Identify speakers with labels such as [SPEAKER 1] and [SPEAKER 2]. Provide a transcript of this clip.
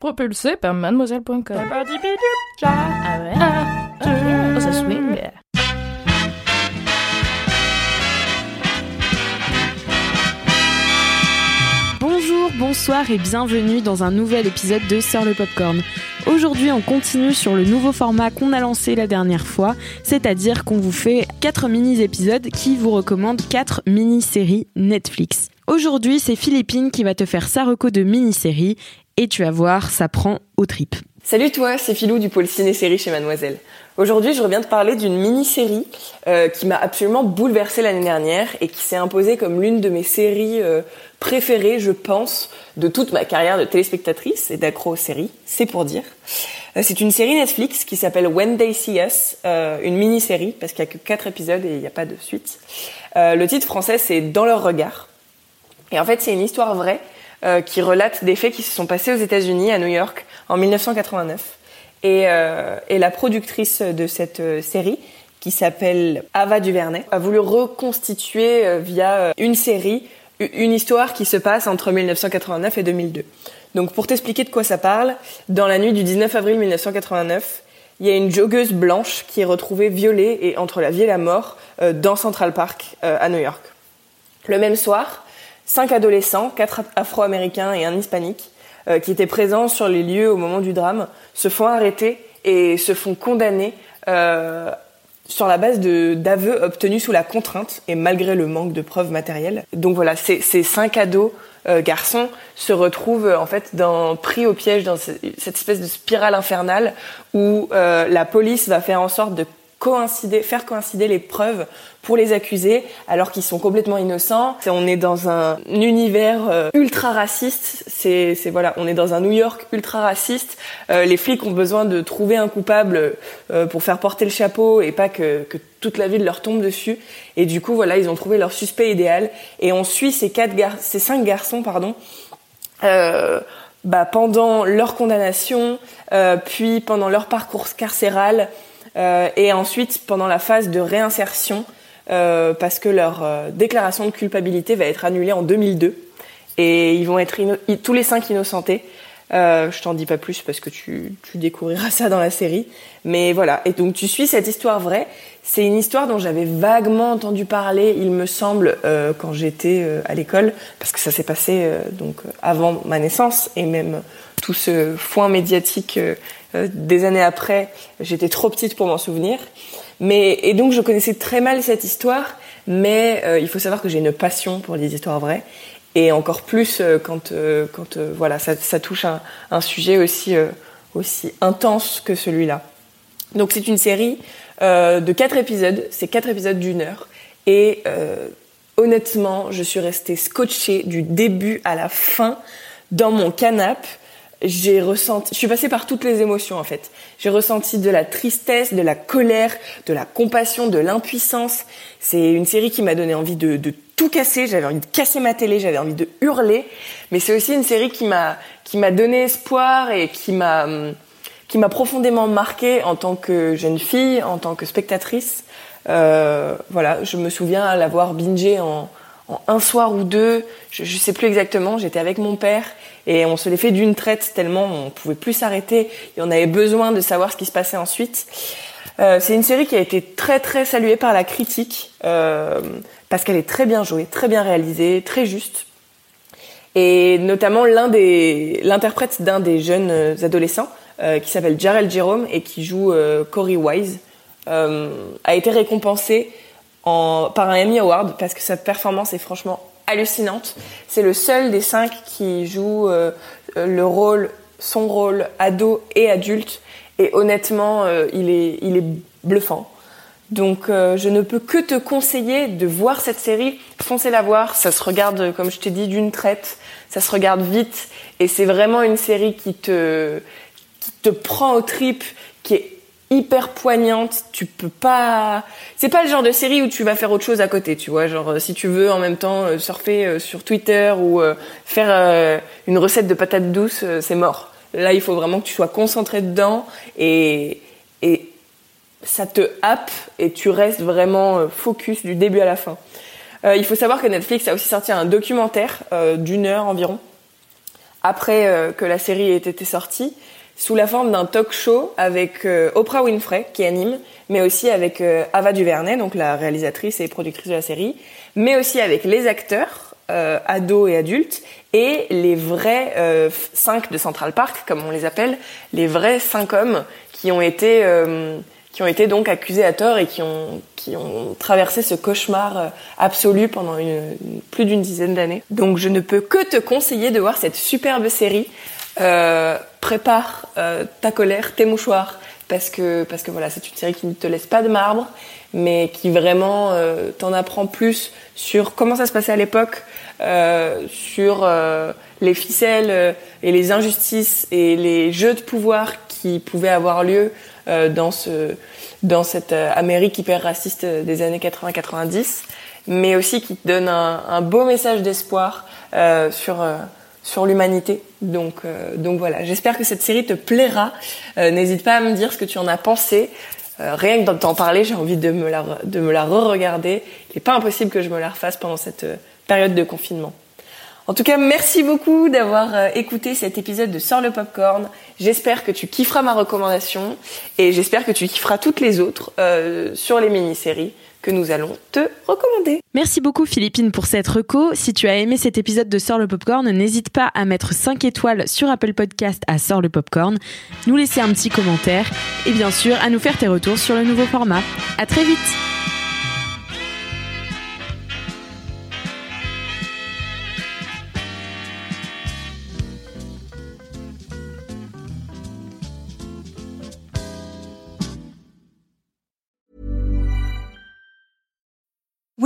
[SPEAKER 1] Propulsé par mademoiselle.com. Ah ouais? Oh, ça swing.
[SPEAKER 2] Bonjour, bonsoir et bienvenue dans un nouvel épisode de Sœur le Popcorn. Aujourd'hui, on continue sur le nouveau format qu'on a lancé la dernière fois, c'est-à-dire qu'on vous fait 4 mini-épisodes qui vous recommandent 4 mini-séries Netflix. Aujourd'hui, c'est Philippine qui va te faire sa reco de mini-série et tu vas voir, ça prend au tripes.
[SPEAKER 3] Salut toi, c'est Philou du pôle ciné-série chez Mademoiselle. Aujourd'hui, je reviens te parler d'une mini-série euh, qui m'a absolument bouleversée l'année dernière et qui s'est imposée comme l'une de mes séries euh, préférées, je pense, de toute ma carrière de téléspectatrice et d'accro aux séries, c'est pour dire. Euh, c'est une série Netflix qui s'appelle When They See Us, euh, une mini-série parce qu'il y a que 4 épisodes et il n'y a pas de suite. Euh, le titre français, c'est Dans leur regard. Et en fait, c'est une histoire vraie euh, qui relate des faits qui se sont passés aux États-Unis, à New York, en 1989. Et, euh, et la productrice de cette euh, série, qui s'appelle Ava Duvernay, a voulu reconstituer euh, via euh, une série une histoire qui se passe entre 1989 et 2002. Donc pour t'expliquer de quoi ça parle, dans la nuit du 19 avril 1989, il y a une joggeuse blanche qui est retrouvée violée et entre la vie et la mort euh, dans Central Park euh, à New York. Le même soir, cinq adolescents, quatre afro-américains et un hispanique, euh, qui étaient présents sur les lieux au moment du drame, se font arrêter et se font condamner euh, sur la base d'aveux obtenus sous la contrainte et malgré le manque de preuves matérielles. Donc voilà, ces, cinq ados euh, garçons se retrouvent en fait pris au piège dans ce- cette espèce de spirale infernale où la police va faire en sorte de coïncider, faire coïncider les preuves pour les accuser alors qu'ils sont complètement innocents. On est dans un univers euh, ultra raciste. C'est, voilà, on est dans un New York ultra raciste. Euh, les flics ont besoin de trouver un coupable euh, pour faire porter le chapeau et pas que, que toute la ville leur tombe dessus. Et du coup, voilà, ils ont trouvé leur suspect idéal. Et on suit ces quatre gar- ces cinq garçons, pardon, euh, bah, pendant leur condamnation, euh, puis pendant leur parcours carcéral, et ensuite pendant la phase de réinsertion, euh, parce que leur euh, déclaration de culpabilité va être annulée en 2002, et ils vont être tous les cinq innocentés. Euh, je t'en dis pas plus parce que tu, tu découvriras ça dans la série. Mais voilà. Et donc tu suis cette histoire vraie. C'est une histoire dont j'avais vaguement entendu parler, il me semble, euh, quand j'étais euh, à l'école, parce que ça s'est passé euh, donc euh, avant ma naissance et même tout ce foin médiatique euh, des années après. J'étais trop petite pour m'en souvenir. Mais et donc je connaissais très mal cette histoire, mais il faut savoir que j'ai une passion pour les histoires vraies et encore plus euh, quand euh, quand euh, voilà ça, touche un, un sujet aussi aussi intense que celui-là. Donc c'est une série de quatre épisodes, c'est quatre épisodes d'une heure. Et honnêtement je suis restée scotchée du début à la fin dans mon canapé j'ai ressenti, je suis passée par toutes les émotions en fait. J'ai ressenti de la tristesse, de la colère, de la compassion, de l'impuissance. C'est une série qui m'a donné envie de, tout casser. J'avais envie de casser ma télé, j'avais envie de hurler. Mais c'est aussi une série qui m'a qui m'a donné espoir et qui m'a qui m'a profondément marquée en tant que jeune fille, en tant que spectatrice. Euh, voilà, je me souviens l'avoir bingé en, en un soir ou deux, je, je sais plus exactement. J'étais avec mon père et on se l'est fait d'une traite tellement on pouvait plus s'arrêter et on avait besoin de savoir ce qui se passait ensuite. Euh, c'est une série qui a été très très saluée par la critique euh, parce qu'elle est très bien jouée, très bien réalisée, très juste. Et notamment l'un des l'interprète d'un des jeunes euh, adolescents qui s'appelle Jarrell Jerome et qui joue Corey Wise a été récompensé par un Emmy Award parce que sa performance est franchement hallucinante. C'est le seul des cinq qui joue euh, le rôle, son rôle ado et adulte. Et honnêtement, euh, il, est, il est bluffant. Donc euh, je ne peux que te conseiller de voir cette série. Foncez la voir, ça se regarde, comme je t'ai dit, d'une traite. ça se regarde vite et c'est vraiment une série qui te, qui te prend au trip, qui est hyper poignante. Tu peux pas. C'est pas le genre de série où tu vas faire autre chose à côté, tu vois. Genre euh, si tu veux en même temps euh, surfer euh, sur Twitter ou faire une recette de patates douces, c'est mort. Là, il faut vraiment que tu sois concentré dedans et et ça te happe et tu restes vraiment focus du début à la fin. il faut savoir que Netflix a aussi sorti un documentaire d'une heure environ après que la série ait été sortie sous la forme d'un talk show avec euh, Oprah Winfrey qui anime, mais aussi avec euh, Ava DuVernay, donc la réalisatrice et productrice de la série, mais aussi avec les acteurs, euh, ados et adultes, et les vrais euh, cinq de Central Park, comme on les appelle, les vrais cinq hommes qui ont été qui ont été donc accusés à tort et qui ont qui ont traversé ce cauchemar absolu pendant une, plus d'une dizaine d'années. Donc je ne peux que te conseiller de voir cette superbe série euh, prépare euh, ta colère, tes mouchoirs, parce que parce que voilà, c'est une série qui ne te laisse pas de marbre, mais qui vraiment euh, t'en apprend plus sur comment ça se passait à l'époque, sur les ficelles et les injustices et les jeux de pouvoir qui pouvaient avoir lieu dans ce dans cette Amérique hyper raciste des années 80-90, mais aussi qui te donne un, un beau message d'espoir sur sur l'humanité. Donc, euh, donc voilà, j'espère que cette série te plaira. Euh, n'hésite pas à me dire ce que tu en as pensé. Euh, rien que d'en parler, j'ai envie de me la, la re-regarder. Il n'est pas impossible que je me la refasse pendant cette période de confinement. En tout cas, merci beaucoup d'avoir écouté cet épisode de Sors le Popcorn. J'espère que tu kifferas ma recommandation et j'espère que tu kifferas toutes les autres sur les mini-séries que nous allons te recommander.
[SPEAKER 2] Merci beaucoup Philippine pour cette reco. Si tu as aimé cet épisode de Sort le Popcorn, n'hésite pas à mettre 5 étoiles sur Apple Podcast à Sort le Popcorn, nous laisser un petit commentaire et bien sûr à nous faire tes retours sur le nouveau format. À très vite